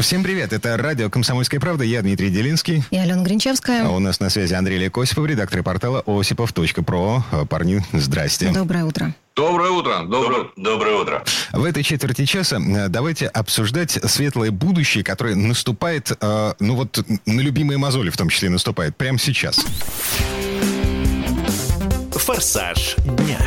Всем привет, это радио «Комсомольская правда», я Дмитрий Делинский. И Алена Гринчевская. А у нас на связи Андрей Лекосипов, редактор портала осипов.про. Парни, здрасте. Доброе утро. Доброе утро. Доброе, доброе утро. В этой четверти часа давайте обсуждать светлое будущее, которое наступает, э, ну вот на любимые мозоли в том числе наступает прямо сейчас. Форсаж дня.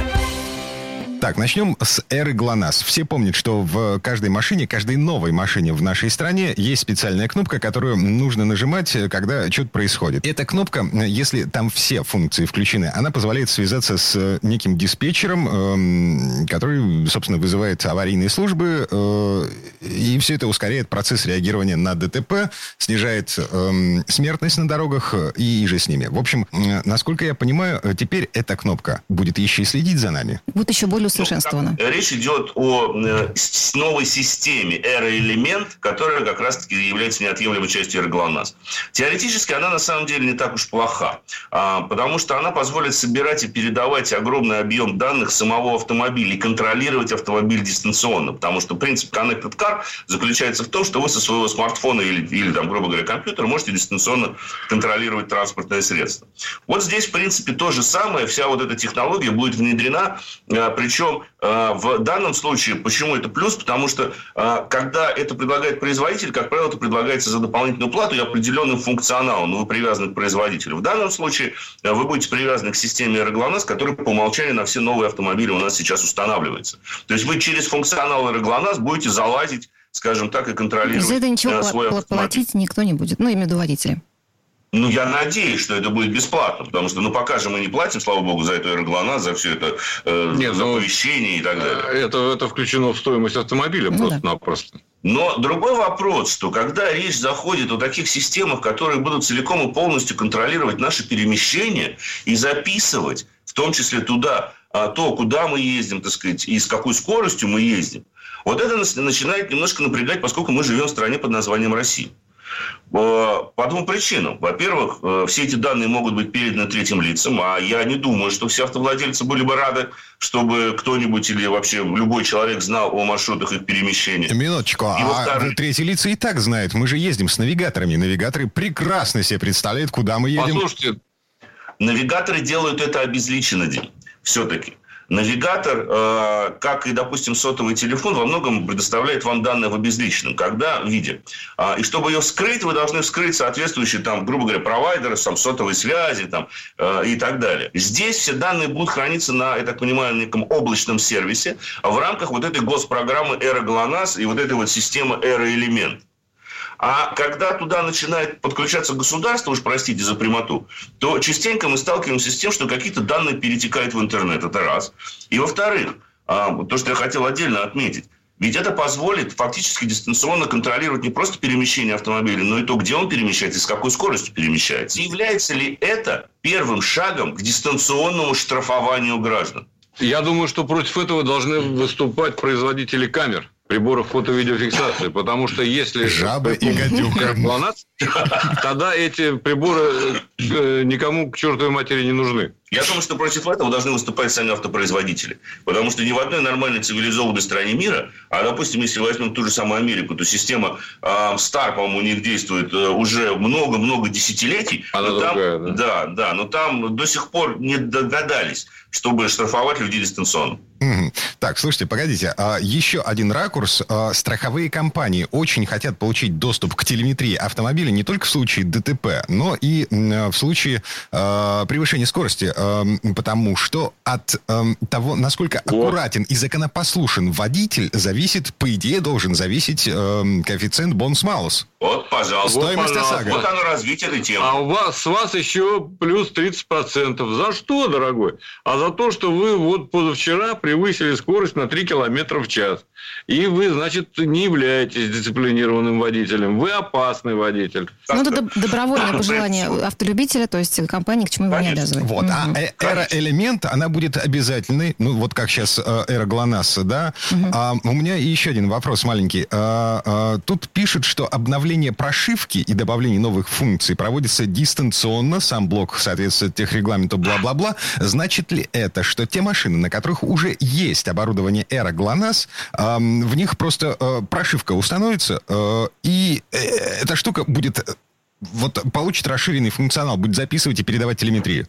Так, начнем с эры ГЛОНАСС. Все помнят, что в каждой машине, каждой новой машине в нашей стране есть специальная кнопка, которую нужно нажимать, когда что-то происходит. Эта кнопка, если там все функции включены, она позволяет связаться с неким диспетчером, эм, который, собственно, вызывает аварийные службы, э, и все это ускоряет процесс реагирования на ДТП, снижает эм, смертность на дорогах и же с ними. В общем, э, насколько я понимаю, теперь эта кнопка будет еще и следить за нами. Вот еще более усовершенствовано. Ну, речь идет о э, новой системе эра-элемент, которая как раз-таки является неотъемлемой частью эры ГЛОНАСС. Теоретически она на самом деле не так уж плоха, а, потому что она позволит собирать и передавать огромный объем данных самого автомобиля и контролировать автомобиль дистанционно, потому что принцип Connected Car заключается в том, что вы со своего смартфона или, или там, грубо говоря, компьютера можете дистанционно контролировать транспортное средство. Вот здесь, в принципе, то же самое, вся вот эта технология будет внедрена, э, причем причем э, в данном случае, почему это плюс? Потому что э, когда это предлагает производитель, как правило, это предлагается за дополнительную плату и определенным функционалом, но вы привязаны к производителю. В данном случае э, вы будете привязаны к системе Эроглонас, которая по умолчанию на все новые автомобили у нас сейчас устанавливается. То есть вы через функционал Эроглонас будете залазить скажем так, и контролировать За это ничего свой автомобиль. платить никто не будет. Ну, именно водители. Ну, я надеюсь, что это будет бесплатно, потому что, ну, пока же мы не платим, слава богу, за эту эрглонас, за все это, э, Нет, за ну, оповещение и так далее. Это, это включено в стоимость автомобиля ну, просто-напросто. Но другой вопрос, что когда речь заходит о таких системах, которые будут целиком и полностью контролировать наши перемещения и записывать, в том числе туда, а, то, куда мы ездим, так сказать, и с какой скоростью мы ездим, вот это начинает немножко напрягать, поскольку мы живем в стране под названием Россия. Э, по двум причинам. Во-первых, э, все эти данные могут быть переданы третьим лицам, а я не думаю, что все автовладельцы были бы рады, чтобы кто-нибудь или вообще любой человек знал о маршрутах их перемещения. Минуточку, и а третьи лица и так знают. Мы же ездим с навигаторами. Навигаторы прекрасно себе представляют, куда мы едем. Послушайте, навигаторы делают это обезличенно, все-таки. Навигатор, э, как и, допустим, сотовый телефон, во многом предоставляет вам данные в обезличенном, когда виде. А, и чтобы ее скрыть, вы должны вскрыть соответствующие, там, грубо говоря, провайдеры, там, сотовой связи там, э, и так далее. Здесь все данные будут храниться на, я так понимаю, неком облачном сервисе в рамках вот этой госпрограммы Эра ГЛОНАСС и вот этой вот системы Эра Элемент. А когда туда начинает подключаться государство, уж простите за прямоту, то частенько мы сталкиваемся с тем, что какие-то данные перетекают в интернет. Это раз. И во-вторых, а, то, что я хотел отдельно отметить, ведь это позволит фактически дистанционно контролировать не просто перемещение автомобиля, но и то, где он перемещается и с какой скоростью перемещается. Является ли это первым шагом к дистанционному штрафованию граждан? Я думаю, что против этого должны выступать производители камер приборов фото-видеофиксации, потому что если... Жаба и гадюка. Тогда эти приборы э, никому к чертовой матери не нужны. Я думаю, что против этого должны выступать сами автопроизводители. Потому что ни в одной нормальной цивилизованной стране мира, а, допустим, если возьмем ту же самую Америку, то система э, Star, по-моему, у них действует э, уже много-много десятилетий. Она но другая, там, да? Да, да, но там до сих пор не догадались, чтобы штрафовать людей дистанционно. Так, слушайте, погодите. А, еще один ракурс. А, страховые компании очень хотят получить доступ к телеметрии автомобиля не только в случае ДТП, но и в случае а, превышения скорости. Потому что от того, насколько аккуратен и законопослушен водитель, зависит, по идее, должен зависеть коэффициент бонус-малус. Вот, пожалуйста. Стоимость вот, ОСАГО. Вот оно развитие этой темы. А у вас, с вас еще плюс 30%. За что, дорогой? А за то, что вы вот позавчера превысили скорость скорость на 3 километра в час. И вы, значит, не являетесь дисциплинированным водителем. Вы опасный водитель. Ну, это доб- добровольное пожелание автолюбителя, то есть компания к чему его не обязывает. Вот, а э- эра-элемент, она будет обязательной, ну, вот как сейчас э, эра ГЛОНАСС, да? А, у меня еще один вопрос маленький. А, а, тут пишут, что обновление прошивки и добавление новых функций проводится дистанционно, сам блок соответствует техрегламенту, бла-бла-бла. Значит ли это, что те машины, на которых уже есть оборудование эра ГЛОНАСС, ам, в них просто э, прошивка установится, э, и э, эта штука будет... Вот получит расширенный функционал, будет записывать и передавать телеметрию.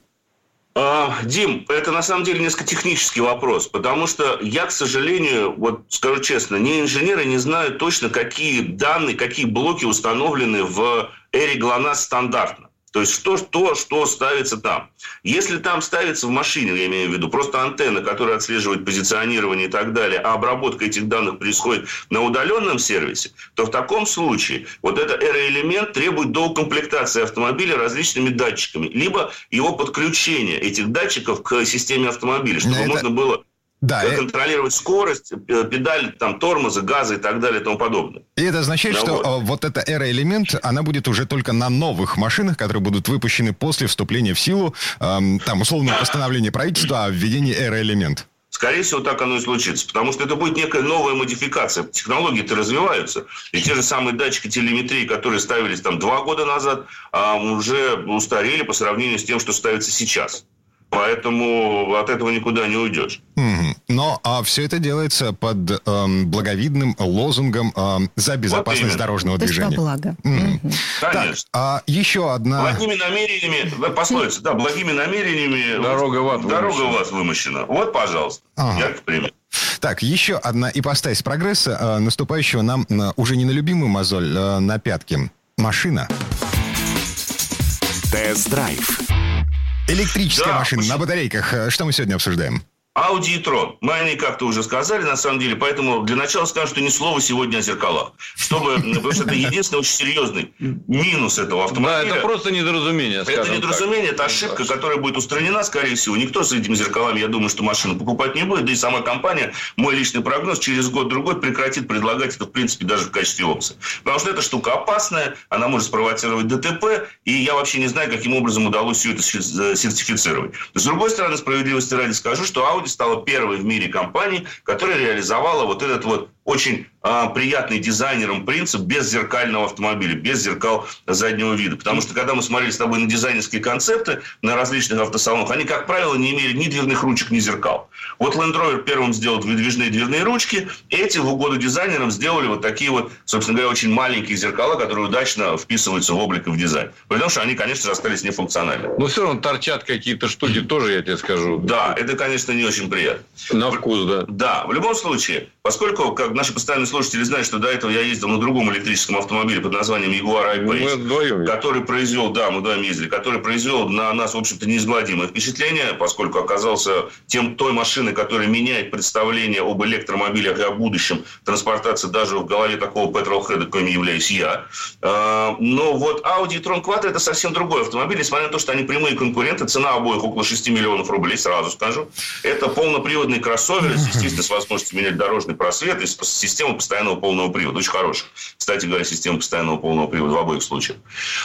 А, Дим, это на самом деле несколько технический вопрос, потому что я, к сожалению, вот скажу честно, не инженеры не знают точно, какие данные, какие блоки установлены в эре ГЛОНАСС стандартно. То есть что, то, что ставится там. Если там ставится в машине, я имею в виду, просто антенна, которая отслеживает позиционирование и так далее, а обработка этих данных происходит на удаленном сервисе, то в таком случае вот этот эроэлемент требует доукомплектации автомобиля различными датчиками, либо его подключения этих датчиков к системе автомобиля, чтобы Это- можно было Да, э, контролировать скорость, педаль там, тормоза, газа и так далее и тому подобное. И это означает, Да что вот. э, вот эта эра-элемент, она будет уже только на новых машинах, которые будут выпущены после вступления в силу, эм, там, условного постановления правительства о введении эра-элемент. Скорее всего, так оно и случится. Потому что это будет некая новая модификация. Технологии-то развиваются. И те же самые датчики телеметрии, которые ставились там два года назад, а, уже устарели по сравнению с тем, что ставится сейчас. Поэтому от этого никуда не уйдешь. Мгм. Но все это делается под эм, благовидным лозунгом эм, за безопасность именно. дорожного То движения. благо. Мгм. Мгм. Так, Конечно. а еще одна... Благими намерениями, да, пословица, да, благими намерениями... Дорога в ад Дорога вымощена. в ад вымощена. Вот, пожалуйста, Ага. яркий пример. Так, еще одна ипостась прогресса, э, наступающего нам на- уже не на любимую мозоль, э, на пятки. Машина. Тест-драйв. Электрическая Да, машина на батарейках. Э, Что мы сегодня обсуждаем? Audi и Tron. Мы о ней как-то уже сказали, на самом деле. Поэтому для начала скажу, что ни слова сегодня о зеркалах. Чтобы, потому что это единственный очень серьезный минус этого Да, автомобиля. это просто недоразумение, Это недоразумение, так. это ошибка, которая будет устранена, скорее всего. Никто с этими зеркалами, я думаю, что машину покупать не будет. Да и сама компания, мой личный прогноз, через год-другой прекратит предлагать это, в принципе, даже в качестве опции. Потому что эта штука опасная, она может спровоцировать ДТП, и я вообще не знаю, каким образом удалось все это сер- сертифицировать. С другой стороны, справедливости ради скажу, что Audi стала первой в мире компанией, которая реализовала вот этот вот очень а, приятный дизайнерам принцип без зеркального автомобиля, без зеркал заднего вида. Потому что, когда мы смотрели с тобой на дизайнерские концепты на различных автосалонах, они, как правило, не имели ни дверных ручек, ни зеркал. Вот Land Rover первым сделал выдвижные дверные ручки, эти в угоду дизайнерам сделали вот такие вот, собственно говоря, очень маленькие зеркала, которые удачно вписываются в облик и в дизайн. Потому что они, конечно остались нефункциональны. Но все равно торчат какие-то штуки, тоже я тебе скажу. Да, это, конечно, не очень приятно. На вкус, да. Да, в любом случае, поскольку, как наши постоянные слушатели знают, что до этого я ездил на другом электрическом автомобиле под названием Jaguar Мы I-Pace, который произвел, да, мы вдвоем ездили, который произвел на нас, в общем-то, неизгладимое впечатление, поскольку оказался тем, той машиной, которая меняет представление об электромобилях и о будущем транспортации даже в голове такого петролхеда, каким являюсь я. А, Но вот Audi и Tron Quattro это совсем другой автомобиль, несмотря на то, что они прямые конкуренты, цена обоих около 6 миллионов рублей, сразу скажу. Это полноприводный кроссовер, естественно, с возможностью менять дорожный просвет и система постоянного полного привода. Очень хорошая. Кстати говоря, система постоянного полного привода в обоих случаях.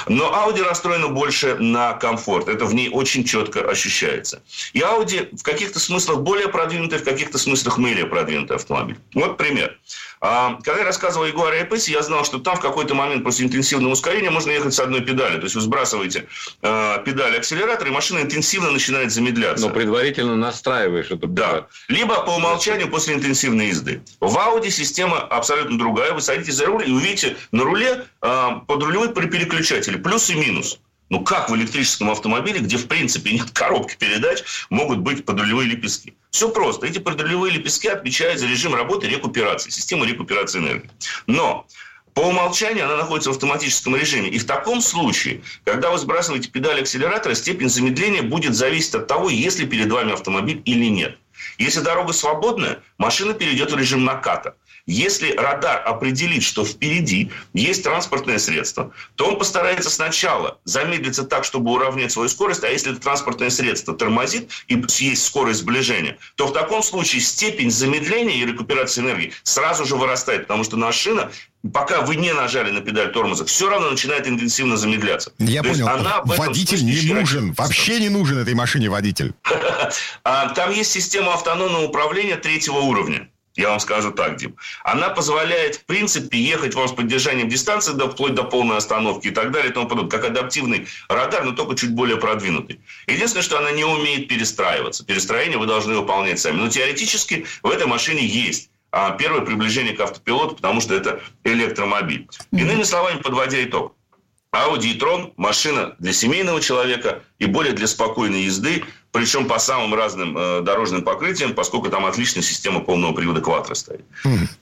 Но Audi расстроена больше на комфорт. Это в ней очень четко ощущается. И Audi в каких-то смыслах более продвинутый, в каких-то смыслах менее продвинутый автомобиль. Вот пример. Когда я рассказывал о Jaguar I-Pace, я знал, что там в какой-то момент после интенсивного ускорения можно ехать с одной педали. То есть вы сбрасываете э, педаль акселератора, и машина интенсивно начинает замедляться. Но предварительно настраиваешь эту Да. Либо по умолчанию после интенсивной езды. В Audi система абсолютно другая. Вы садитесь за руль и увидите на руле э, подрулевой переключатели. Плюс и минус. Ну как в электрическом автомобиле, где в принципе нет коробки передач, могут быть подрулевые лепестки? Все просто. Эти подрулевые лепестки отвечают за режим работы рекуперации, системы рекуперации энергии. Но по умолчанию она находится в автоматическом режиме. И в таком случае, когда вы сбрасываете педаль акселератора, степень замедления будет зависеть от того, есть ли перед вами автомобиль или нет. Если дорога свободная, машина перейдет в режим наката. Если радар определит, что впереди есть транспортное средство, то он постарается сначала замедлиться так, чтобы уравнять свою скорость, а если это транспортное средство тормозит и есть скорость сближения, то в таком случае степень замедления и рекуперации энергии сразу же вырастает, потому что машина пока вы не нажали на педаль тормоза, все равно начинает интенсивно замедляться. Я То понял. она водитель не нужен. Вообще не нужен этой машине водитель. А, Там есть система автономного управления третьего уровня. Я вам скажу так, Дим. Она позволяет, в принципе, ехать вам с поддержанием дистанции до, вплоть до полной остановки и так далее и тому подобное. Как адаптивный радар, но только чуть более продвинутый. Единственное, что она не умеет перестраиваться. Перестроение вы должны выполнять сами. Но теоретически в этой машине есть а, первое приближение к автопилоту, потому что это электромобиль. Иными словами, подводя итог. Audi e-tron – машина для семейного человека и более для спокойной езды, причем по самым разным э, дорожным покрытиям, поскольку там отличная система полного привода Quattro стоит.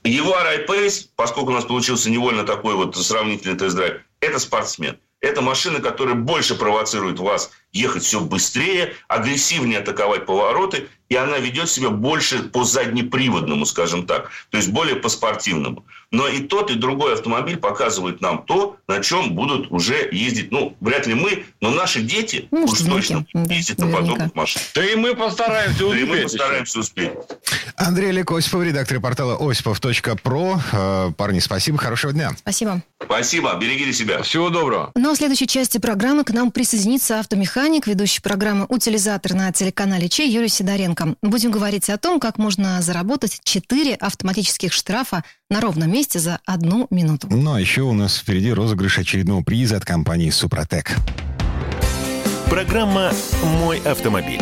Его I-Pace, поскольку у нас получился невольно такой вот сравнительный тест-драйв, это спортсмен. Это машина, которая больше провоцирует вас ехать все быстрее, агрессивнее атаковать повороты, и она ведет себя больше по заднеприводному, скажем так, то есть более по спортивному. Но и тот, и другой автомобиль показывают нам то, на чем будут уже ездить, ну, вряд ли мы, но наши дети Ну, уж точно да, ездят на подобных машинах. Да и мы постараемся Да и успеть. мы постараемся успеть. Андрей Олег Осипов, редактор портала осипов.про. Э, Парни, спасибо, хорошего дня. Спасибо. Спасибо, берегите себя. Всего доброго. Ну а в следующей части программы к нам присоединится автомеханик, ведущий программы «Утилизатор» на телеканале Че Юрий Сидоренко. Будем говорить о том, как можно заработать 4 автоматических штрафа на ровном месте за одну минуту. Ну, а еще у нас впереди розыгрыш очередного приза от компании «Супротек». Программа «Мой автомобиль».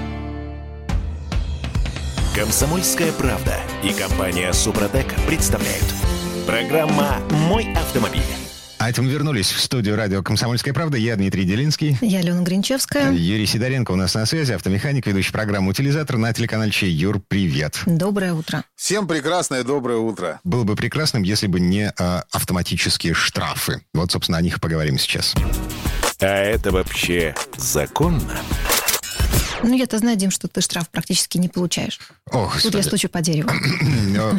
«Комсомольская правда» и компания «Супротек» представляют. Программа «Мой автомобиль». А это мы вернулись в студию радио «Комсомольская правда». Я Дмитрий Делинский. Я Алена Гринчевская. Юрий Сидоренко у нас на связи, автомеханик, ведущий программу «Утилизатор» на телеканале Чей. Юр, привет. Доброе утро. Всем прекрасное доброе утро. Было бы прекрасным, если бы не э, автоматические штрафы. Вот, собственно, о них и поговорим сейчас. А это вообще законно? Ну, я-то знаю, Дим, что ты штраф практически не получаешь. Ох, Тут я стучу по дереву. Э,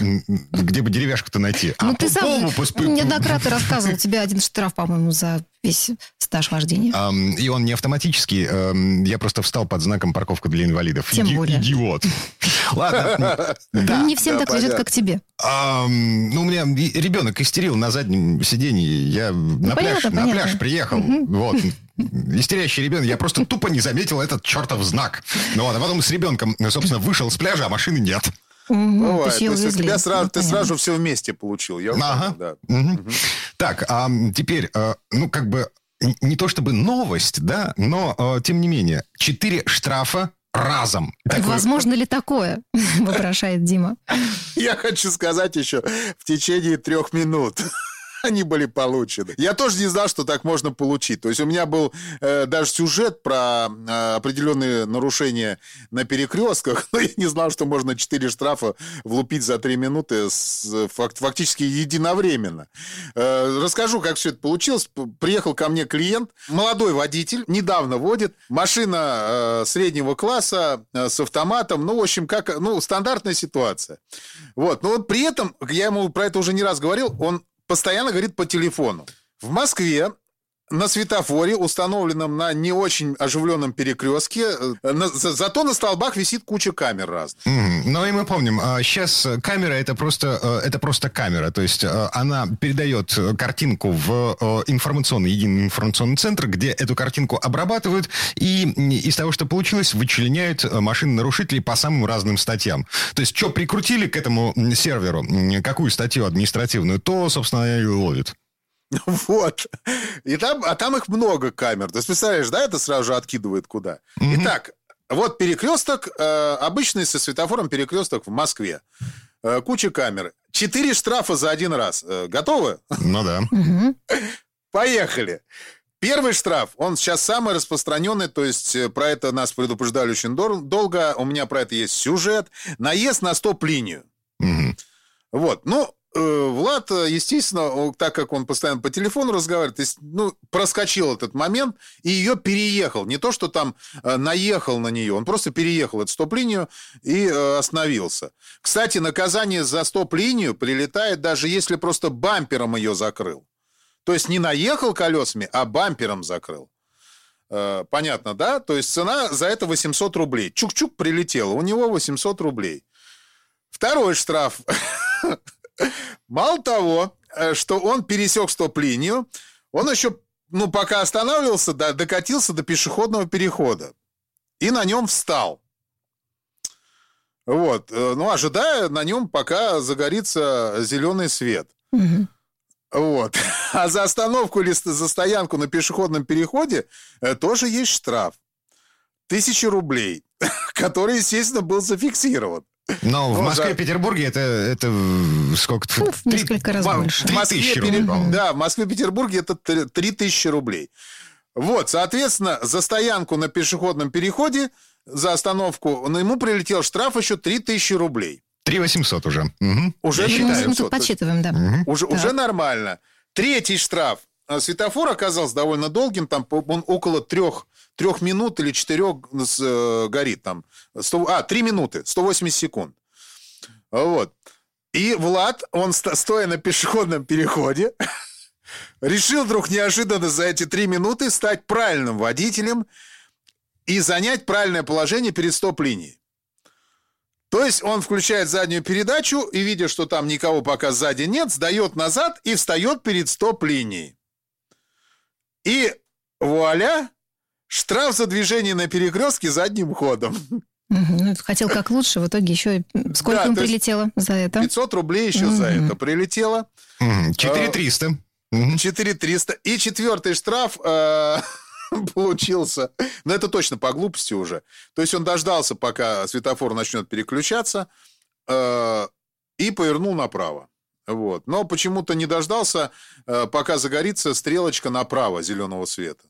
Где бы деревяшку-то найти? А, Ну, ты по сам неоднократно рассказывал. У тебя один штраф, по-моему, за весь стаж вождения. Ам, И он не автоматический. ам, Я просто встал под знаком парковка для инвалидов. Тем Иди- более. Идиот. Ладно. Да. Не всем да, так понятно. как тебе. Ну, у меня ребенок истерил на заднем сиденье. Я на пляж, понятно, на понятно. пляж приехал. Вот. Истерящий ребенок. Я просто тупо не заметил этот чертов знак. Ну вот, а потом с ребенком, собственно, вышел с пляжа, а машины нет. Мгм, Бывает. то есть ее То есть у тебя сразу, Ну, ты понятно. сразу все вместе получил. Я Ага. понял, да. Мгм. Так, а теперь, э, ну, как бы, не то чтобы новость, да, но, э, тем не менее, четыре штрафа разом. Такое- Возможно ли такое? Вопрошает Дима. Я хочу сказать еще, в течение трех минут они были получены. Я тоже не знал, что так можно получить. То есть у меня был э, даже сюжет про э, определенные нарушения на перекрестках, но я не знал, что можно 4 штрафа влупить за 3 минуты с, фак- фактически единовременно. Э, расскажу, как все это получилось. Приехал ко мне клиент, молодой водитель, недавно водит, машина э, среднего класса э, с автоматом, ну, в общем, как, ну, стандартная ситуация. Вот, но вот при этом, я ему про это уже не раз говорил, он постоянно говорит по телефону. В Москве на светофоре, установленном на не очень оживленном перекрестке, э, на- за- зато на столбах висит куча камер разных. Мгм. Ну и мы помним, сейчас камера это просто э, это просто камера, то есть э, она передает э, картинку в э, информационный единый информационный центр, где эту картинку обрабатывают и из того, что получилось, вычленяют э, машины нарушителей по самым разным статьям. То есть что прикрутили к этому серверу, какую статью административную, то собственно и ловит. Вот. И там, а там их много камер. То есть, представляешь, да, это сразу же откидывает куда. Итак, вот перекресток, э, обычный со светофором перекресток в Москве. Э, куча камер. четыре штрафа за один раз. Э, готовы? Ну да. Поехали. Первый штраф, он сейчас самый распространенный, то есть э, про это нас предупреждали очень долго, у меня про это есть сюжет. Наезд на стоп-линию. Мгм. Вот, ну, Влад, э, естественно, так как он постоянно по телефону разговаривает, ну, проскочил этот момент и ее переехал. Не то, что там э, наехал на нее, он просто переехал эту стоп-линию и э, остановился. Кстати, наказание за стоп-линию прилетает даже если просто бампером ее закрыл. То есть не наехал колесами, а бампером закрыл. Э, Понятно, да? То есть цена за это 800 рублей. Чук-чук прилетело, у него 800 рублей. Второй штраф. Мало того, э, что он пересек стоп-линию, он еще, ну, пока останавливался, да, докатился до пешеходного перехода. И на нем встал. Вот. э, Ну, ожидая на нем, пока загорится зеленый свет. Вот. А за остановку или за стоянку на пешеходном переходе э, тоже есть штраф. Тысяча рублей, который, естественно, был зафиксирован. Но в Ну, Москве да. и Петербурге это, это сколько? Ну, в несколько раз больше. Москве, тысячи рублей. Да, в Москве и Петербурге это три- три тысячи рублей. Вот, соответственно, за стоянку на пешеходном переходе, за остановку, ну, ему прилетел штраф еще три тысячи рублей. 3 800 уже. Мгм. Уже Я Ну, считаю. мы 700. тут подсчитываем, да. Уже, Так. уже нормально. Третий штраф. А, Светофор оказался довольно долгим, там он около трех, трех минут или четырех с, э, горит там. 100 а, три минуты, 180 секунд. Вот. И Влад, он стоя на пешеходном переходе, решил вдруг неожиданно за эти три минуты стать правильным водителем и занять правильное положение перед стоп-линией. То есть он включает заднюю передачу и, видя, что там никого пока сзади нет, сдает назад и встает перед стоп-линией. И вуаля, штраф за движение на перекрестке задним ходом. Ну, Хотел как лучше, в итоге еще сколько Да, им прилетело за это? 500 рублей еще за Мгм. это прилетело. Мгм. 4 300. Мгм. 4300. И четвертый штраф э, получился. Но это точно по глупости уже. То есть он дождался, пока светофор начнет переключаться, э, и повернул направо. Вот. Но почему-то не дождался, э, пока загорится стрелочка направо зеленого света.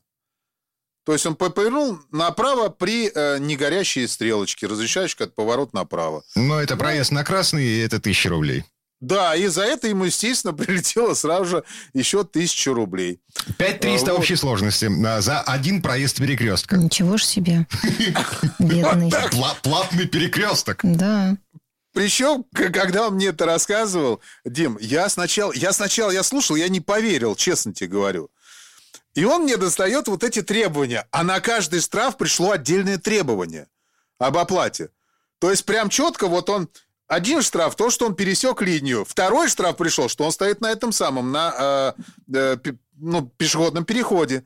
То есть он по- повернул направо при э, негорящей стрелочке, разрешающей как поворот направо. Но это проезд на красный, и это 1000 рублей. Да, и за это ему, естественно, прилетело сразу же еще тысячу рублей. 5 300 А, вот. общей сложности а, за один проезд перекрестка. Ничего ж себе. Бедный. Пла- платный перекресток. Да. Причем, когда он мне это рассказывал, Дим, я сначала, я сначала, я слушал, я не поверил, честно тебе говорю. И он мне достает вот эти требования, а на каждый штраф пришло отдельное требование об оплате. То есть прям четко вот он один штраф, то, что он пересек линию. Второй штраф пришел, что он стоит на этом самом, на э, э, ну, пешеходном переходе.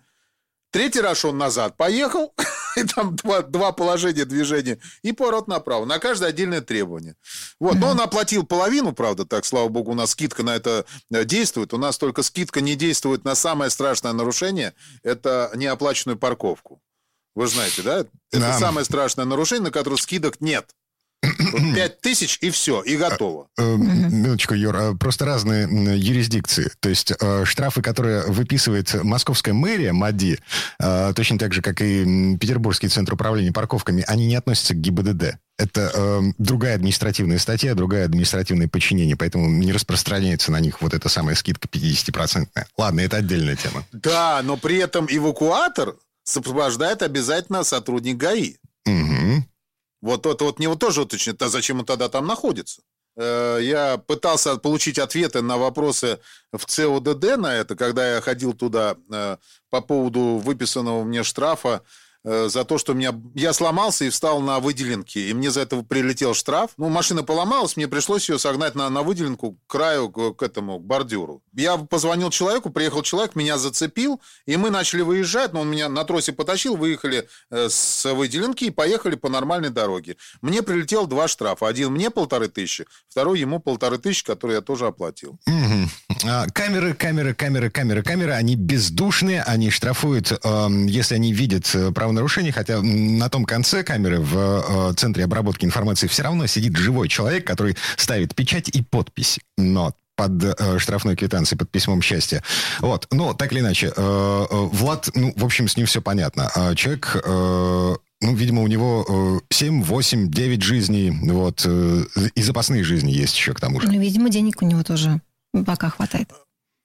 Третий раз он назад поехал, и там два, два положения движения, и поворот направо. На каждое отдельное требование. Вот, но он оплатил половину, правда, так, слава богу, у нас скидка на это э, действует. У нас только скидка не действует на самое страшное нарушение, это неоплаченную парковку. Вы знаете, да? Это Да. самое страшное нарушение, на которое скидок нет. Пять тысяч и все, и готово. Э, Минуточку, Юр, э, просто разные юрисдикции. То есть э, штрафы, которые выписывает московская мэрия, МАДИ, э, точно так же, как и Петербургский центр управления парковками, они не относятся к ГИБДД. Это э, другая административная статья, другое административное подчинение, поэтому не распространяется на них вот эта самая скидка 50%. Ладно, это отдельная тема. Да, но при этом эвакуатор сопровождает обязательно сотрудник ГАИ. Мгм. Вот это вот мне вот тоже уточнит, а зачем он тогда там находится? Э, Я пытался получить ответы на вопросы в ЦОДД на это, когда я ходил туда э, по поводу выписанного мне штрафа за то, что меня... я сломался и встал на выделенке, и мне за это прилетел штраф. Ну, машина поломалась, мне пришлось ее согнать на, на выделенку к краю, к, к этому, к бордюру. Я позвонил человеку, приехал человек, меня зацепил, и мы начали выезжать, но он меня на тросе потащил, выехали э, с выделенки и поехали по нормальной дороге. Мне прилетел два штрафа. Один мне полторы тысячи, второй ему полторы тысячи, которые я тоже оплатил. А, Камеры, камеры, камеры, камеры, камеры, они бездушные, они штрафуют, эм, если они видят э, правонарушений, хотя на том конце камеры в э, центре обработки информации все равно сидит живой человек, который ставит печать и подпись. Но под э, штрафной квитанцией, под письмом счастья. Вот. Но так или иначе, э, э, Влад, ну, в общем, с ним все понятно. А человек, э, ну, видимо, у него э, 7, 8, 9 жизней, вот, э, и запасные жизни есть еще к тому же. Ну, видимо, денег у него тоже пока хватает.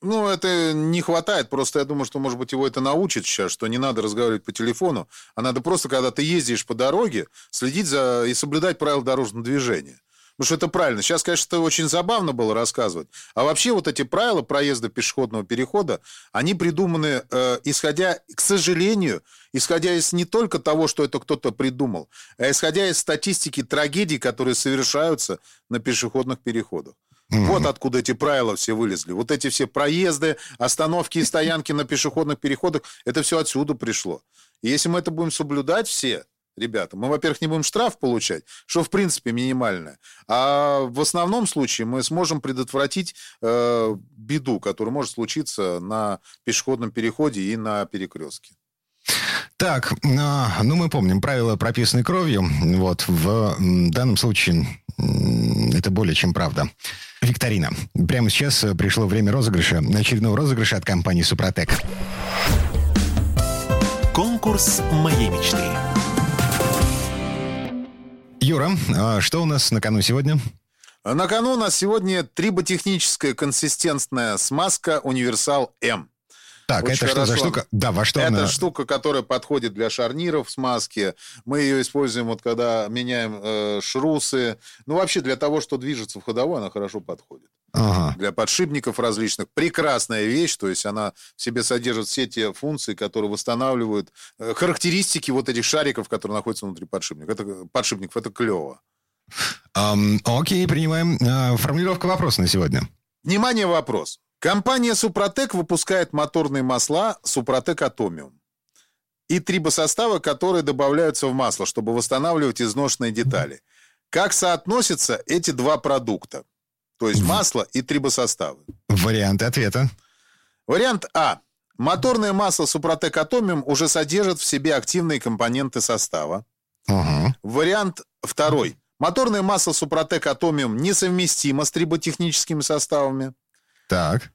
Ну, это не хватает. Просто я думаю, что, может быть, его это научит сейчас, что не надо разговаривать по телефону, а надо просто, когда ты ездишь по дороге, следить за и соблюдать правила дорожного движения. Потому что это правильно. Сейчас, конечно, это очень забавно было рассказывать. А вообще вот эти правила проезда пешеходного перехода, они придуманы, э, исходя, к сожалению, исходя из не только того, что это кто-то придумал, а исходя из статистики трагедий, которые совершаются на пешеходных переходах. Mm-hmm. Вот откуда эти правила все вылезли. Вот эти все проезды, остановки и стоянки на пешеходных переходах, это все отсюда пришло. И если мы это будем соблюдать все, ребята. Мы, во-первых, не будем штраф получать, что в принципе минимальное, а в основном случае мы сможем предотвратить э, беду, которая может случиться на пешеходном переходе и на перекрестке. Так, а, ну мы помним, правила прописаны кровью. Вот, в данном случае это более чем правда. Викторина. Прямо сейчас пришло время розыгрыша, очередного розыгрыша от компании «Супротек». Конкурс моей мечты. Юра, а что у нас на кону сегодня? На кону у нас сегодня триботехническая консистентная смазка «Универсал М». Так, Очень это что за штука? Да, во что Это она... штука, которая подходит для шарниров смазки. Мы ее используем, вот когда меняем э, шрусы. Ну, вообще, для того, что движется в ходовой, она хорошо подходит. Ага. Для подшипников различных. Прекрасная вещь, то есть она в себе содержит все те функции, которые восстанавливают э, характеристики вот этих шариков, которые находятся внутри подшипников. Это, подшипников. Это клево. Um, окей, принимаем. Uh, формулировка вопроса на сегодня. Внимание, вопрос. Компания Супротек выпускает моторные масла Супротек Атомиум и трибосоставы, которые добавляются в масло, чтобы восстанавливать изношенные детали. Как соотносятся эти два продукта? То есть масло и трибосоставы. Вариант ответа. Вариант А. Моторное масло Супротек Атомиум уже содержит в себе активные компоненты состава. Угу. Вариант второй. Моторное масло Супротек Атомиум несовместимо с триботехническими составами. Так.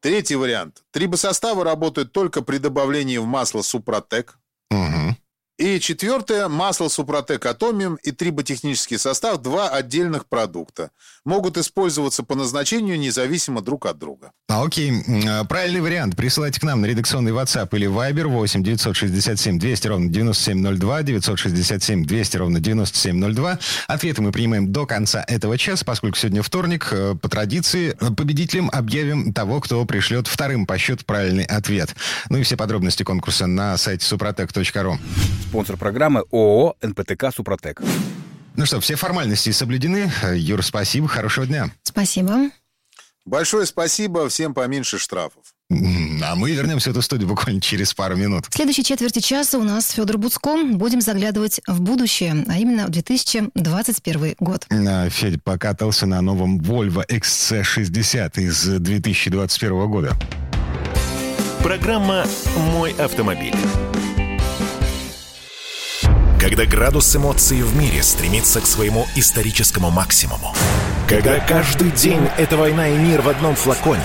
Третий вариант. Трибосоставы работают только при добавлении в масло Супротек. Угу. И четвертое, масло Супротек Атомиум и триботехнический состав – два отдельных продукта. Могут использоваться по назначению независимо друг от друга. А, окей. А, правильный вариант. Присылайте к нам на редакционный WhatsApp или Viber 8 967 200 ровно 9702, 967 200 ровно 9702. Ответы мы принимаем до конца этого часа, поскольку сегодня вторник. Э, по традиции э, победителем объявим того, кто пришлет вторым по счету правильный ответ. Ну и все подробности конкурса на сайте suprotec.ru. Спонсор программы ООО «НПТК Супротек». Ну что, все формальности соблюдены. Юр, спасибо, хорошего дня. Спасибо. Большое спасибо, всем поменьше штрафов. А мы вернемся в эту студию буквально через пару минут. В следующей четверти часа у нас Федор Буцко. Будем заглядывать в будущее, а именно в 2021 год. А, Федь покатался на новом Volvo XC60 из 2021 года. Программа «Мой автомобиль». Когда градус эмоций в мире стремится к своему историческому максимуму. Когда каждый день это война и мир в одном флаконе.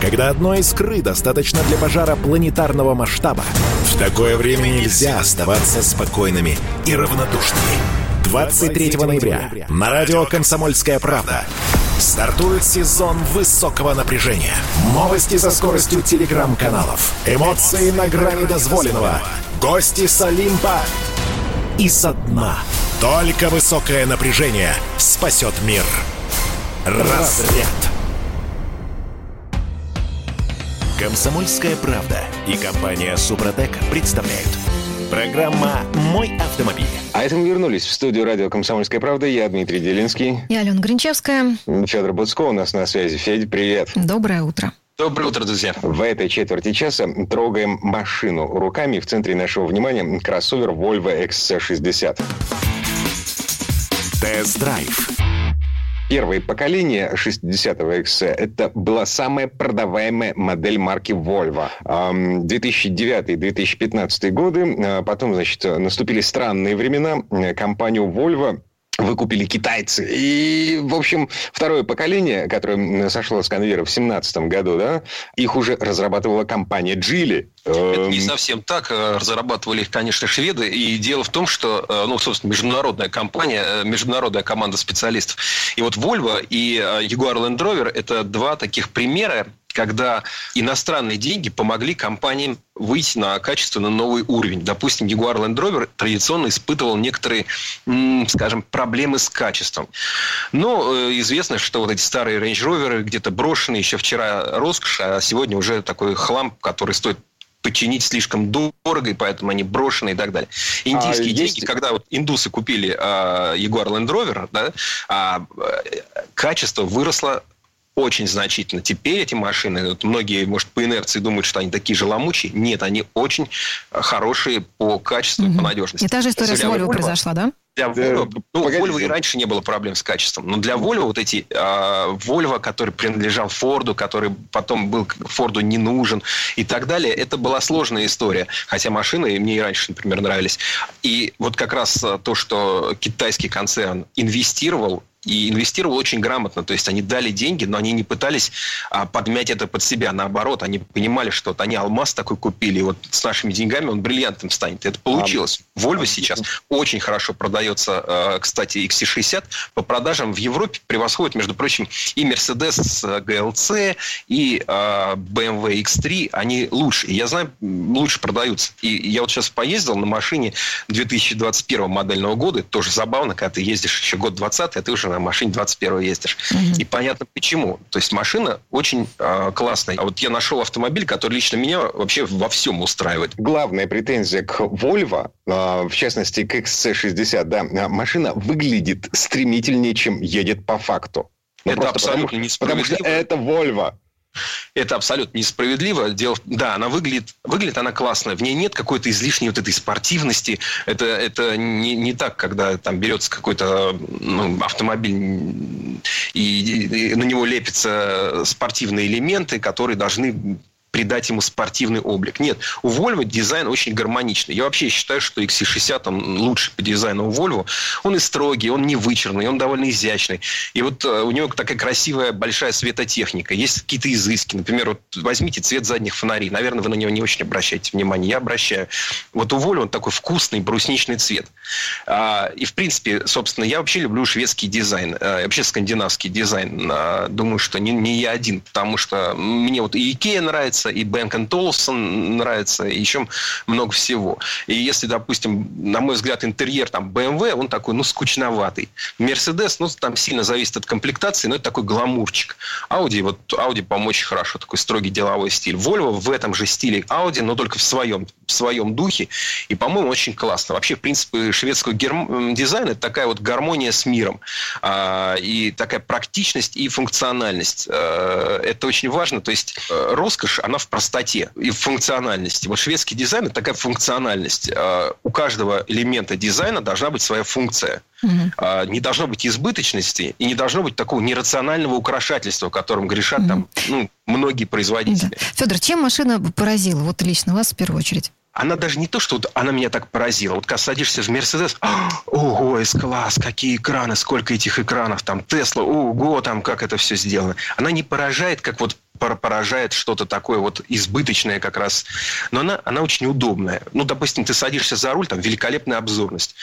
Когда одной искры достаточно для пожара планетарного масштаба. В такое время нельзя оставаться спокойными и равнодушными. 23 ноября на радио «Комсомольская правда» стартует сезон высокого напряжения. Новости со скоростью телеграм-каналов. Эмоции на грани дозволенного. Гости с Олимпа и со дна. Только высокое напряжение спасет мир. Разряд. Комсомольская правда и компания Супротек представляют. Программа «Мой автомобиль». А это мы вернулись в студию радио «Комсомольская правда». Я Дмитрий Делинский. Я Алена Гринчевская. Федор Буцко у нас на связи. Федь, привет. Доброе утро. Доброе утро, друзья. В этой четверти часа трогаем машину руками. В центре нашего внимания кроссовер Volvo XC60. Тест-драйв Первое поколение 60-го XC это была самая продаваемая модель марки Volvo. 2009-2015 годы, а потом, значит, наступили странные времена. Компанию Volvo выкупили китайцы. И, в общем, второе поколение, которое сошло с конвейера в 2017 году, да, их уже разрабатывала компания Джили. Это не эм, совсем так. Э, разрабатывали их, конечно, шведы. И дело в том, что, э, ну, собственно, международная компания, э, международная команда специалистов. И вот Volvo и Jaguar Land Rover – это два таких примера когда иностранные деньги помогли компаниям выйти на качественно новый уровень. Допустим, Jaguar Land Rover традиционно испытывал некоторые, скажем, проблемы с качеством. Но э, известно, что вот эти старые Range Rover где-то брошенные еще вчера роскошь, а сегодня уже такой хлам, который стоит починить слишком дорого, и поэтому они брошены и так далее. Индийские а, деньги, есть... когда вот индусы купили э, Jaguar Land Rover, да, а, э, качество выросло очень значительно. Теперь эти машины, вот многие, может, по инерции думают, что они такие же ломучие. Нет, они очень хорошие по качеству угу. и по надежности. И та же история с Volvo произошла, да? Для Volvo, ну, Volvo и раньше не было проблем с качеством, но для Volvo вот эти э, Volvo, который принадлежал Форду, который потом был Форду не нужен и так далее, это была сложная история. Хотя машины мне и раньше, например, нравились. И вот как раз то, что китайский концерн инвестировал и инвестировал очень грамотно. То есть они дали деньги, но они не пытались а, подмять это под себя. Наоборот, они понимали, что вот они алмаз такой купили, и вот с нашими деньгами он бриллиантом станет. Это получилось. Volvo сейчас очень хорошо продается, а, кстати, XC60 по продажам в Европе превосходит, между прочим, и Mercedes с GLC, и а, BMW X3. Они лучше. И я знаю, лучше продаются. И я вот сейчас поездил на машине 2021 модельного года. Это тоже забавно, когда ты ездишь еще год 20 а ты уже на машине 21 ездишь. Угу. И понятно почему. То есть машина очень э, классная. А вот я нашел автомобиль, который лично меня вообще во всем устраивает. Главная претензия к Volvo, э, в частности к XC60, да, а, машина выглядит стремительнее, чем едет по факту. Ну, это абсолютно потому, несправедливо. Потому что это Volvo. Это абсолютно несправедливо. Дело, да, она выглядит, выглядит она классно. В ней нет какой-то излишней вот этой спортивности. Это, это не, не так, когда там берется какой-то ну, автомобиль и, и на него лепятся спортивные элементы, которые должны придать ему спортивный облик. Нет, у Volvo дизайн очень гармоничный. Я вообще считаю, что XC60 он лучше по дизайну у Volvo. Он и строгий, он не вычурный, он довольно изящный. И вот э, у него такая красивая большая светотехника. Есть какие-то изыски. Например, вот возьмите цвет задних фонарей. Наверное, вы на него не очень обращаете внимание. Я обращаю. Вот у Volvo он такой вкусный брусничный цвет. А, и, в принципе, собственно, я вообще люблю шведский дизайн. А, вообще скандинавский дизайн. А, думаю, что не, не я один. Потому что мне вот и Ikea нравится, нравится, и Бенкен Толсон нравится, и еще много всего. И если, допустим, на мой взгляд, интерьер там BMW, он такой, ну, скучноватый. Мерседес, ну, там сильно зависит от комплектации, но это такой гламурчик. Audi, вот Audi, по-моему, очень хорошо, такой строгий деловой стиль. Volvo в этом же стиле Audi, но только в своем, в своем духе. И, по-моему, очень классно. Вообще, в принципе, шведского герм... дизайна это такая вот гармония с миром. А, и такая практичность и функциональность. А, это очень важно. То есть, э, роскошь, она в простоте и в функциональности. Вот шведский дизайн – это такая функциональность. А, у каждого элемента дизайна должна быть своя функция. Угу. Не должно быть избыточности и не должно быть такого нерационального украшательства, которым грешат угу. там ну, многие производители. Да. Федор, чем машина поразила вот лично вас в первую очередь? она даже не то, что вот она меня так поразила. Вот когда садишься в Мерседес, ого, С-класс, какие экраны, сколько этих экранов, там, Тесла, ого, там, как это все сделано. Она не поражает, как вот поражает что-то такое вот избыточное как раз. Но она, она очень удобная. Ну, допустим, ты садишься за руль, там великолепная обзорность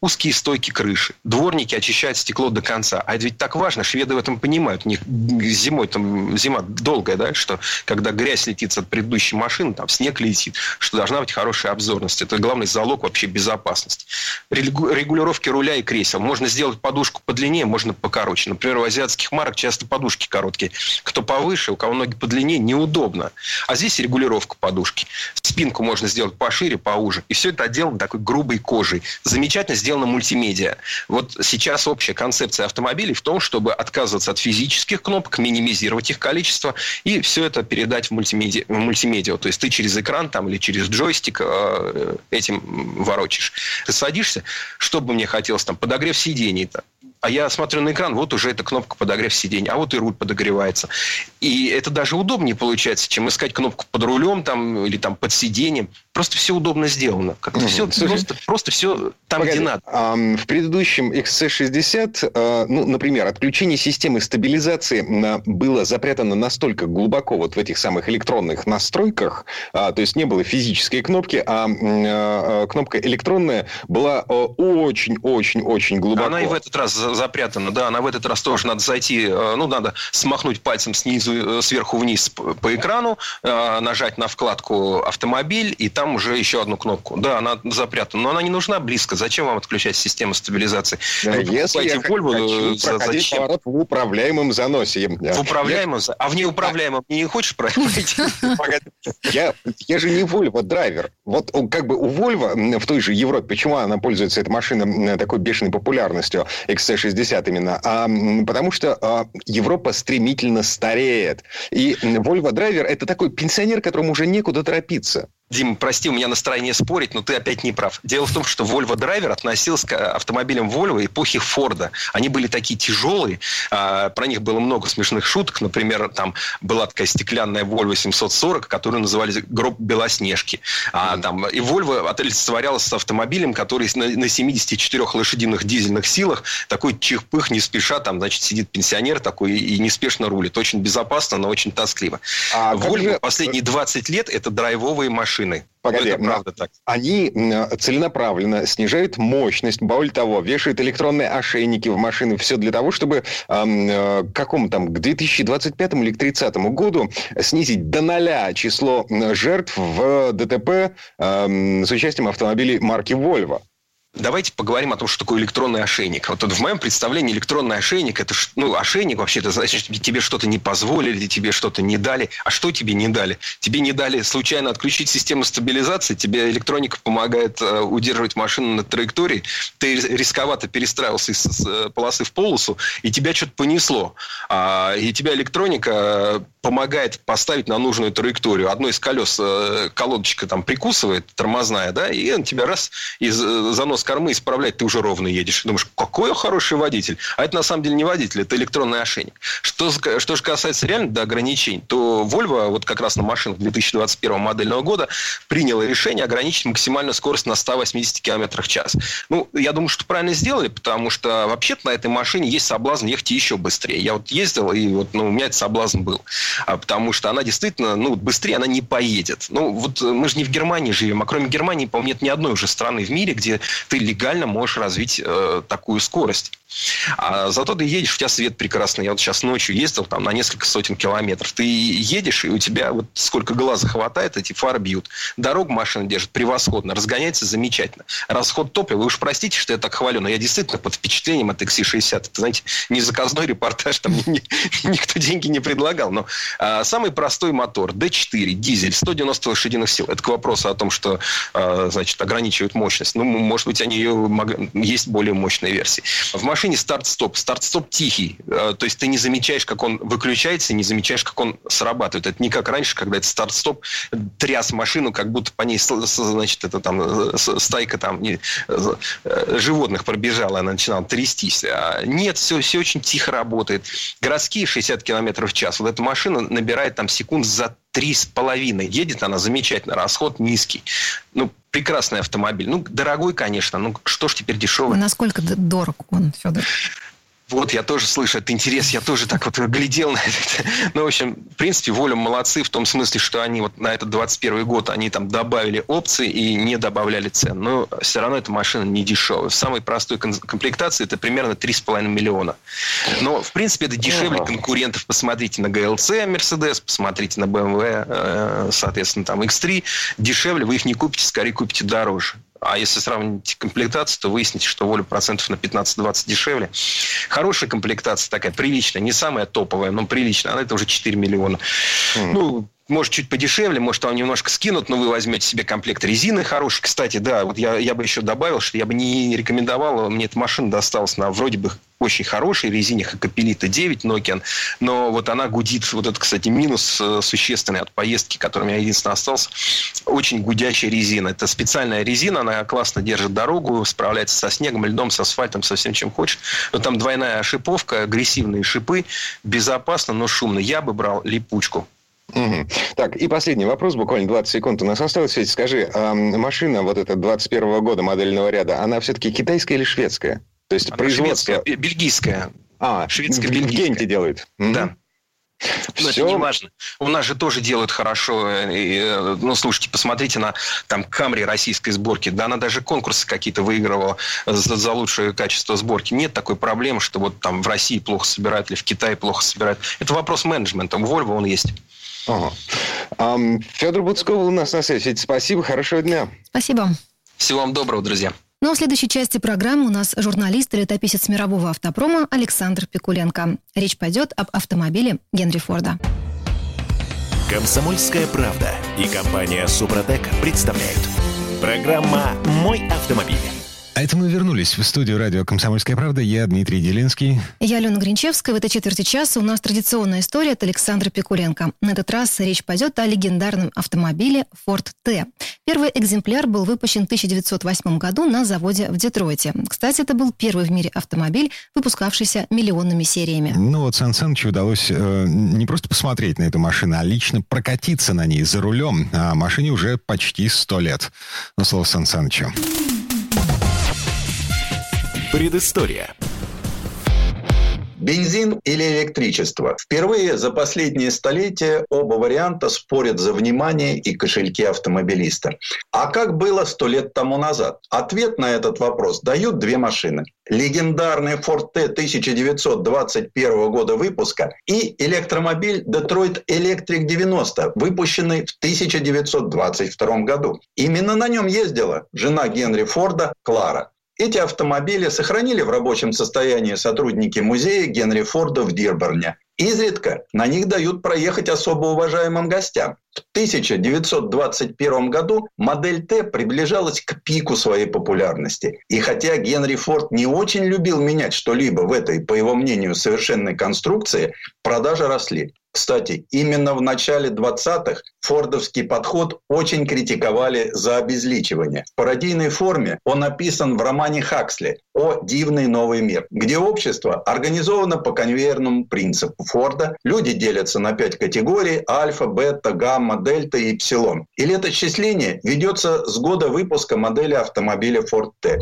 узкие стойки крыши. Дворники очищают стекло до конца. А это ведь так важно. Шведы в этом понимают. У них зимой, там, зима долгая, да, что когда грязь летит от предыдущей машины, там снег летит, что должна быть хорошая обзорность. Это главный залог вообще безопасности. Регулировки руля и кресел. Можно сделать подушку подлиннее, можно покороче. Например, у азиатских марок часто подушки короткие. Кто повыше, у кого ноги подлиннее, неудобно. А здесь регулировка подушки. Спинку можно сделать пошире, поуже. И все это отделано такой грубой кожей. Замечательно сделано мультимедиа. Вот сейчас общая концепция автомобилей в том, чтобы отказываться от физических кнопок, минимизировать их количество и все это передать в мультимедиа. В мультимедиа. То есть ты через экран там, или через джойстик э, этим ворочишь. Ты садишься, что бы мне хотелось, там, подогрев сидений, там, а я смотрю на экран, вот уже эта кнопка подогрев сиденья, а вот и руль подогревается. И это даже удобнее получается, чем искать кнопку под рулем там, или там под сиденьем. Просто все удобно сделано. Как-то угу. все, Слушай, просто, просто все там, погоди, где надо. А, в предыдущем XC60, а, ну, например, отключение системы стабилизации было запрятано настолько глубоко вот в этих самых электронных настройках, а, то есть не было физической кнопки, а, а кнопка электронная была очень-очень-очень глубоко. Она и в этот раз запрятана, да, она в этот раз тоже надо зайти, э, ну, надо смахнуть пальцем снизу, э, сверху вниз по экрану, э, нажать на вкладку «Автомобиль», и там уже еще одну кнопку. Да, она запрятана, но она не нужна близко. Зачем вам отключать систему стабилизации? Да, Вы если я Volvo, хочу зачем? поворот в управляемом заносе. В управляемом? Я... А в неуправляемом не хочешь пройти? Я, я же не Volvo драйвер. Вот как бы у Volvo в той же Европе, почему она пользуется эта машина такой бешеной популярностью, XC60 именно, а, потому что а, Европа стремительно стареет. И Volvo драйвер это такой пенсионер, которому уже некуда торопиться. Дим, прости, у меня настроение спорить, но ты опять не прав. Дело в том, что Volvo Driver относился к автомобилям Volvo эпохи Форда. Они были такие тяжелые, а, про них было много смешных шуток. Например, там была такая стеклянная Volvo 740, которую называли гроб Белоснежки. А, там, и Volvo олицетворялась с автомобилем, который на, на 74 лошадиных дизельных силах, такой чихпых, не спеша, там, значит, сидит пенсионер такой и неспешно рулит. Очень безопасно, но очень тоскливо. А Volvo же... последние 20 лет это драйвовые машины машины. Погоди, это правда так. Они целенаправленно снижают мощность, более того, вешают электронные ошейники в машины, все для того, чтобы э, к какому там, к 2025 или к 2030 году снизить до ноля число жертв в ДТП э, с участием автомобилей марки Volvo. Давайте поговорим о том, что такое электронный ошейник. Вот в моем представлении электронный ошейник, это ну, ошейник вообще, это значит, тебе что-то не позволили, тебе что-то не дали. А что тебе не дали? Тебе не дали случайно отключить систему стабилизации, тебе электроника помогает э, удерживать машину на траектории, ты рисковато перестраивался из, из э, полосы в полосу, и тебя что-то понесло. А, и тебя электроника помогает поставить на нужную траекторию. Одно из колес э, колодочка там прикусывает, тормозная, да, и он тебя раз из э, занос кормы исправляет, ты уже ровно едешь. Думаешь, какой хороший водитель. А это на самом деле не водитель, это электронный ошейник. Что, что же касается реально до ограничений, то Volvo вот как раз на машинах 2021 модельного года приняла решение ограничить максимальную скорость на 180 км в час. Ну, я думаю, что правильно сделали, потому что вообще-то на этой машине есть соблазн ехать еще быстрее. Я вот ездил, и вот ну, у меня этот соблазн был. А, потому что она действительно, ну, быстрее она не поедет. Ну, вот мы же не в Германии живем, а кроме Германии, по-моему, нет ни одной уже страны в мире, где ты легально можешь развить э, такую скорость. А зато ты едешь, у тебя свет прекрасный. Я вот сейчас ночью ездил там на несколько сотен километров. Ты едешь, и у тебя вот сколько глаза хватает, эти фары бьют. Дорогу машина держит превосходно, разгоняется замечательно. Расход топлива, вы уж простите, что я так хвалю, но я действительно под впечатлением от XC60. Это, знаете, не заказной репортаж, там никто деньги не предлагал. Но а, самый простой мотор D4, дизель, 190 лошадиных сил. Это к вопросу о том, что а, значит, ограничивают мощность. Ну, может быть, они ее, есть более мощные версии. В машине старт-стоп. Старт-стоп тихий. А, то есть ты не замечаешь, как он выключается, не замечаешь, как он срабатывает. Это не как раньше, когда это старт-стоп тряс машину, как будто по ней, значит, это там э, стайка там не, э, животных пробежала, она начинала трястись. Нет, все, все очень тихо работает. Городские 60 км в час. Вот эта машина набирает там секунд за три с половиной. Едет она замечательно, расход низкий. Ну, прекрасный автомобиль. Ну, дорогой, конечно. Ну, что ж теперь дешевый. Насколько дорог он, Федор? Вот, я тоже слышу этот интерес, я тоже так вот глядел на это. Ну, в общем, в принципе, Воля молодцы в том смысле, что они вот на этот 21 год, они там добавили опции и не добавляли цен. Но все равно эта машина не дешевая. В самой простой комплектации это примерно 3,5 миллиона. Но, в принципе, это дешевле конкурентов. Посмотрите на GLC Mercedes, посмотрите на BMW, э, соответственно, там X3. Дешевле вы их не купите, скорее купите дороже. А если сравнить комплектацию, то выясните, что воля процентов на 15-20 дешевле. Хорошая комплектация такая, приличная. Не самая топовая, но приличная. Она это уже 4 миллиона. Mm. Ну, может, чуть подешевле, может, вам немножко скинут, но вы возьмете себе комплект резины хороший. Кстати, да, вот я, я бы еще добавил, что я бы не рекомендовал, мне эта машина досталась на вроде бы очень хорошей резине Хакапелита 9 Nokian, но вот она гудит, вот это, кстати, минус э, существенный от поездки, который у меня единственное остался, очень гудящая резина. Это специальная резина, она классно держит дорогу, справляется со снегом, льдом, с асфальтом, со всем, чем хочешь. Но там двойная шиповка, агрессивные шипы, безопасно, но шумно. Я бы брал липучку. Угу. Так, и последний вопрос, буквально 20 секунд у нас осталось. Скажи, а машина вот эта 21 года модельного ряда, она все-таки китайская или шведская? То есть Она производство... шведская, бельгийская. А, шведская, в- в бельгийская. Генте делают. Мгм. Да. Но Всё. это не важно. У нас же тоже делают хорошо. И, э, ну, слушайте, посмотрите на там Камри российской сборки. Да, она даже конкурсы какие-то выигрывала за, за лучшее качество сборки. Нет такой проблемы, что вот там в России плохо собирают или в Китае плохо собирают. Это вопрос менеджмента. У Volvo он есть. Ага. Ам, Федор Буцков у нас на связи. Федь, Спасибо, хорошего дня. Спасибо. Всего вам доброго, друзья. Ну а в следующей части программы у нас журналист и летописец мирового автопрома Александр Пикуленко. Речь пойдет об автомобиле Генри Форда. Комсомольская правда и компания Супротек представляют. Программа «Мой автомобиль». А это мы вернулись в студию радио «Комсомольская правда». Я Дмитрий Делинский. Я Алена Гринчевская. В этой четверти часа у нас традиционная история от Александра Пикуленко. На этот раз речь пойдет о легендарном автомобиле Ford T. Первый экземпляр был выпущен в 1908 году на заводе в Детройте. Кстати, это был первый в мире автомобиль, выпускавшийся миллионными сериями. Ну вот Сан Санычу удалось э, не просто посмотреть на эту машину, а лично прокатиться на ней за рулем. А машине уже почти сто лет. Ну, слово Сан Санычу. Предыстория. Бензин или электричество? Впервые за последние столетия оба варианта спорят за внимание и кошельки автомобилиста. А как было сто лет тому назад? Ответ на этот вопрос дают две машины. Легендарный Ford T 1921 года выпуска и электромобиль Detroit Electric 90, выпущенный в 1922 году. Именно на нем ездила жена Генри Форда Клара. Эти автомобили сохранили в рабочем состоянии сотрудники музея Генри Форда в Дирборне. Изредка на них дают проехать особо уважаемым гостям. В 1921 году модель Т приближалась к пику своей популярности. И хотя Генри Форд не очень любил менять что-либо в этой, по его мнению, совершенной конструкции, продажи росли. Кстати, именно в начале 20-х фордовский подход очень критиковали за обезличивание. В пародийной форме он описан в романе Хаксли «О дивный новый мир», где общество организовано по конвейерному принципу Форда. Люди делятся на пять категорий – альфа, бета, гамма, дельта и эпсилон. И летосчисление ведется с года выпуска модели автомобиля Ford T.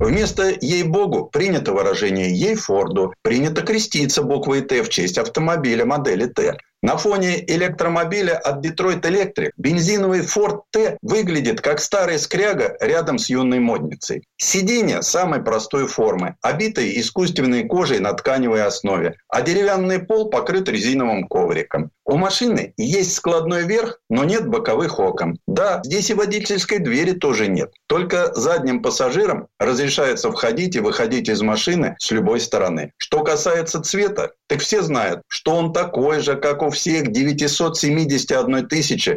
Вместо «ей-богу» принято выражение «ей Форду», принято креститься буквой «Т» в честь автомобиля модели «Т». На фоне электромобиля от Detroit Electric бензиновый Ford T выглядит как старый скряга рядом с юной модницей. Сиденье самой простой формы, обитое искусственной кожей на тканевой основе, а деревянный пол покрыт резиновым ковриком. У машины есть складной верх, но нет боковых окон. Да, здесь и водительской двери тоже нет. Только задним пассажирам разрешается входить и выходить из машины с любой стороны. Что касается цвета, так все знают, что он такой же, как у всех 971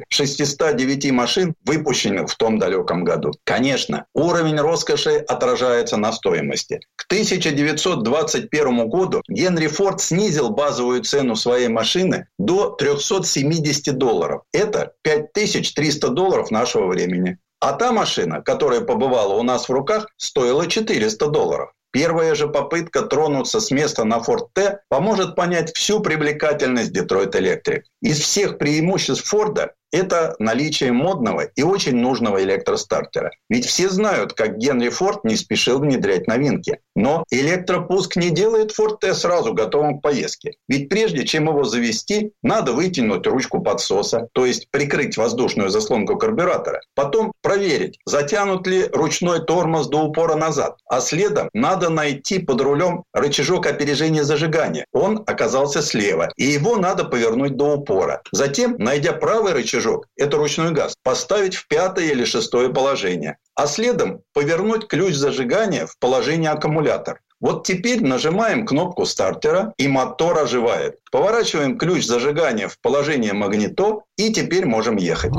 609 машин, выпущенных в том далеком году. Конечно, уровень роскоши отражается на стоимости. К 1921 году Генри Форд снизил базовую цену своей машины до 370 долларов. Это 5300 долларов нашего времени. А та машина, которая побывала у нас в руках, стоила 400 долларов. Первая же попытка тронуться с места на Ford T поможет понять всю привлекательность Detroit Electric. Из всех преимуществ Форда это наличие модного и очень нужного электростартера. Ведь все знают, как Генри Форд не спешил внедрять новинки. Но электропуск не делает Форд Т сразу готовым к поездке. Ведь прежде чем его завести, надо вытянуть ручку подсоса, то есть прикрыть воздушную заслонку карбюратора. Потом проверить, затянут ли ручной тормоз до упора назад. А следом надо найти под рулем рычажок опережения зажигания. Он оказался слева, и его надо повернуть до упора. Затем, найдя правый рычажок, это ручной газ, поставить в пятое или шестое положение. А следом повернуть ключ зажигания в положение аккумулятор. Вот теперь нажимаем кнопку стартера, и мотор оживает. Поворачиваем ключ зажигания в положение магнито, и теперь можем ехать.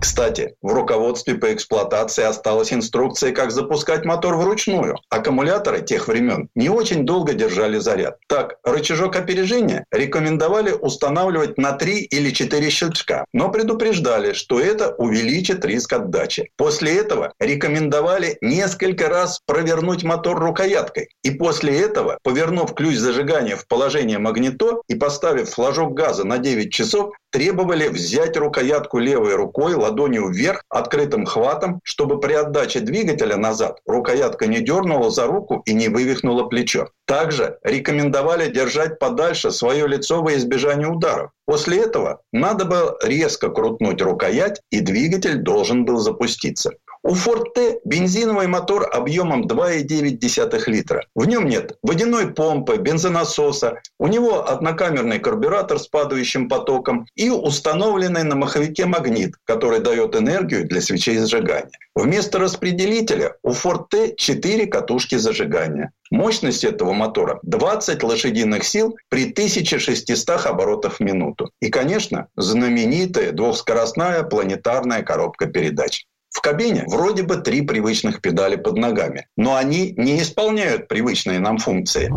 Кстати, в руководстве по эксплуатации осталась инструкция, как запускать мотор вручную. Аккумуляторы тех времен не очень долго держали заряд. Так, рычажок опережения рекомендовали устанавливать на 3 или 4 щелчка, но предупреждали, что это увеличит риск отдачи. После этого рекомендовали несколько раз провернуть мотор рукояткой. И после этого, повернув ключ зажигания в положение магнито и поставив флажок газа на 9 часов, требовали взять рукоятку левой рукой ладонью вверх открытым хватом, чтобы при отдаче двигателя назад рукоятка не дернула за руку и не вывихнула плечо. Также рекомендовали держать подальше свое лицо во избежание ударов. После этого надо было резко крутнуть рукоять, и двигатель должен был запуститься. У T бензиновый мотор объемом 2,9 литра. В нем нет водяной помпы, бензонасоса. У него однокамерный карбюратор с падающим потоком и установленный на маховике магнит, который дает энергию для свечей сжигания. Вместо распределителя у T 4 катушки зажигания. Мощность этого мотора 20 лошадиных сил при 1600 оборотах в минуту. И, конечно, знаменитая двухскоростная планетарная коробка передач. В кабине вроде бы три привычных педали под ногами, но они не исполняют привычные нам функции.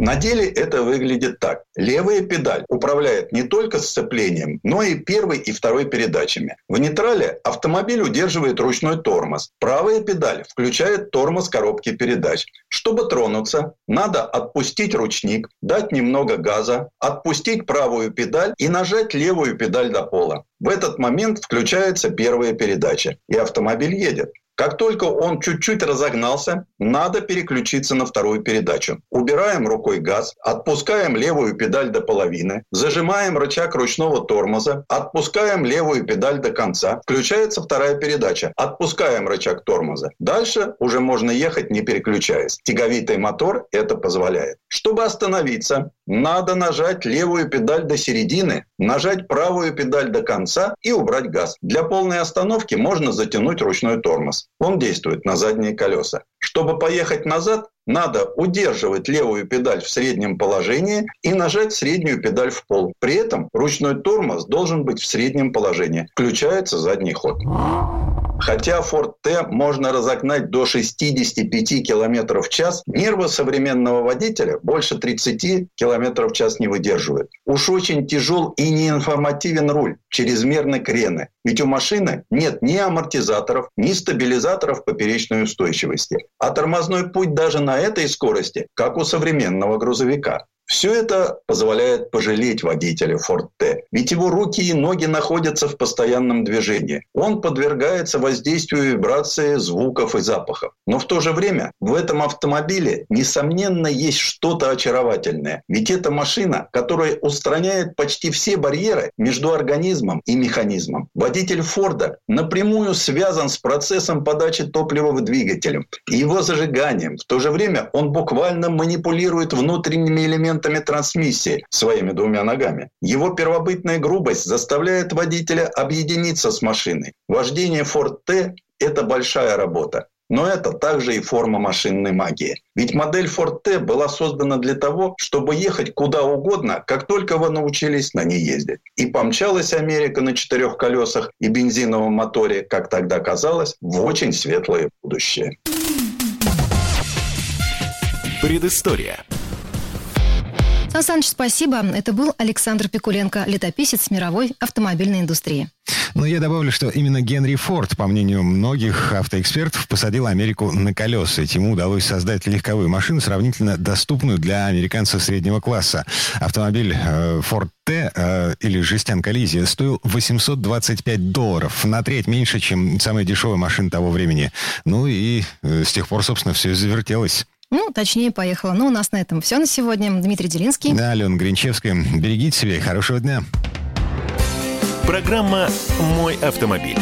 На деле это выглядит так. Левая педаль управляет не только сцеплением, но и первой и второй передачами. В нейтрале автомобиль удерживает ручной тормоз. Правая педаль включает тормоз коробки передач. Чтобы тронуться, надо отпустить ручник, дать немного газа, отпустить правую педаль и нажать левую педаль до пола. В этот момент включается первая передача, и автомобиль едет. Как только он чуть-чуть разогнался, надо переключиться на вторую передачу. Убираем рукой газ, отпускаем левую педаль до половины, зажимаем рычаг ручного тормоза, отпускаем левую педаль до конца, включается вторая передача, отпускаем рычаг тормоза. Дальше уже можно ехать не переключаясь. Тяговитый мотор это позволяет. Чтобы остановиться, надо нажать левую педаль до середины, нажать правую педаль до конца и убрать газ. Для полной остановки можно затянуть ручной тормоз. Он действует на задние колеса. Чтобы поехать назад, надо удерживать левую педаль в среднем положении и нажать среднюю педаль в пол. При этом ручной тормоз должен быть в среднем положении. Включается задний ход. Хотя Ford T можно разогнать до 65 км в час, нервы современного водителя больше 30 км в час не выдерживают. Уж очень тяжел и неинформативен руль, чрезмерны крены. Ведь у машины нет ни амортизаторов, ни стабилизаторов поперечной устойчивости. А тормозной путь даже на этой скорости, как у современного грузовика. Все это позволяет пожалеть водителя Ford T, ведь его руки и ноги находятся в постоянном движении. Он подвергается воздействию вибрации, звуков и запахов. Но в то же время в этом автомобиле, несомненно, есть что-то очаровательное. Ведь это машина, которая устраняет почти все барьеры между организмом и механизмом. Водитель Форда напрямую связан с процессом подачи топлива в двигателем и его зажиганием. В то же время он буквально манипулирует внутренними элементами элементами трансмиссии своими двумя ногами. Его первобытная грубость заставляет водителя объединиться с машиной. Вождение Ford T – это большая работа. Но это также и форма машинной магии. Ведь модель Ford T была создана для того, чтобы ехать куда угодно, как только вы научились на ней ездить. И помчалась Америка на четырех колесах и бензиновом моторе, как тогда казалось, в очень светлое будущее. Предыстория. Сан Саныч, спасибо. Это был Александр Пикуленко, летописец мировой автомобильной индустрии. Ну, я добавлю, что именно Генри Форд, по мнению многих автоэкспертов, посадил Америку на колеса. Ему удалось создать легковую машину, сравнительно доступную для американцев среднего класса. Автомобиль э, Ford T э, или жестянка Лизи стоил 825 долларов, на треть меньше, чем самая дешевая машина того времени. Ну и э, с тех пор, собственно, все завертелось. Ну, точнее, поехала. Ну, у нас на этом все на сегодня. Дмитрий Делинский. Да, Алена Гринчевская. Берегите себя и хорошего дня. Программа «Мой автомобиль».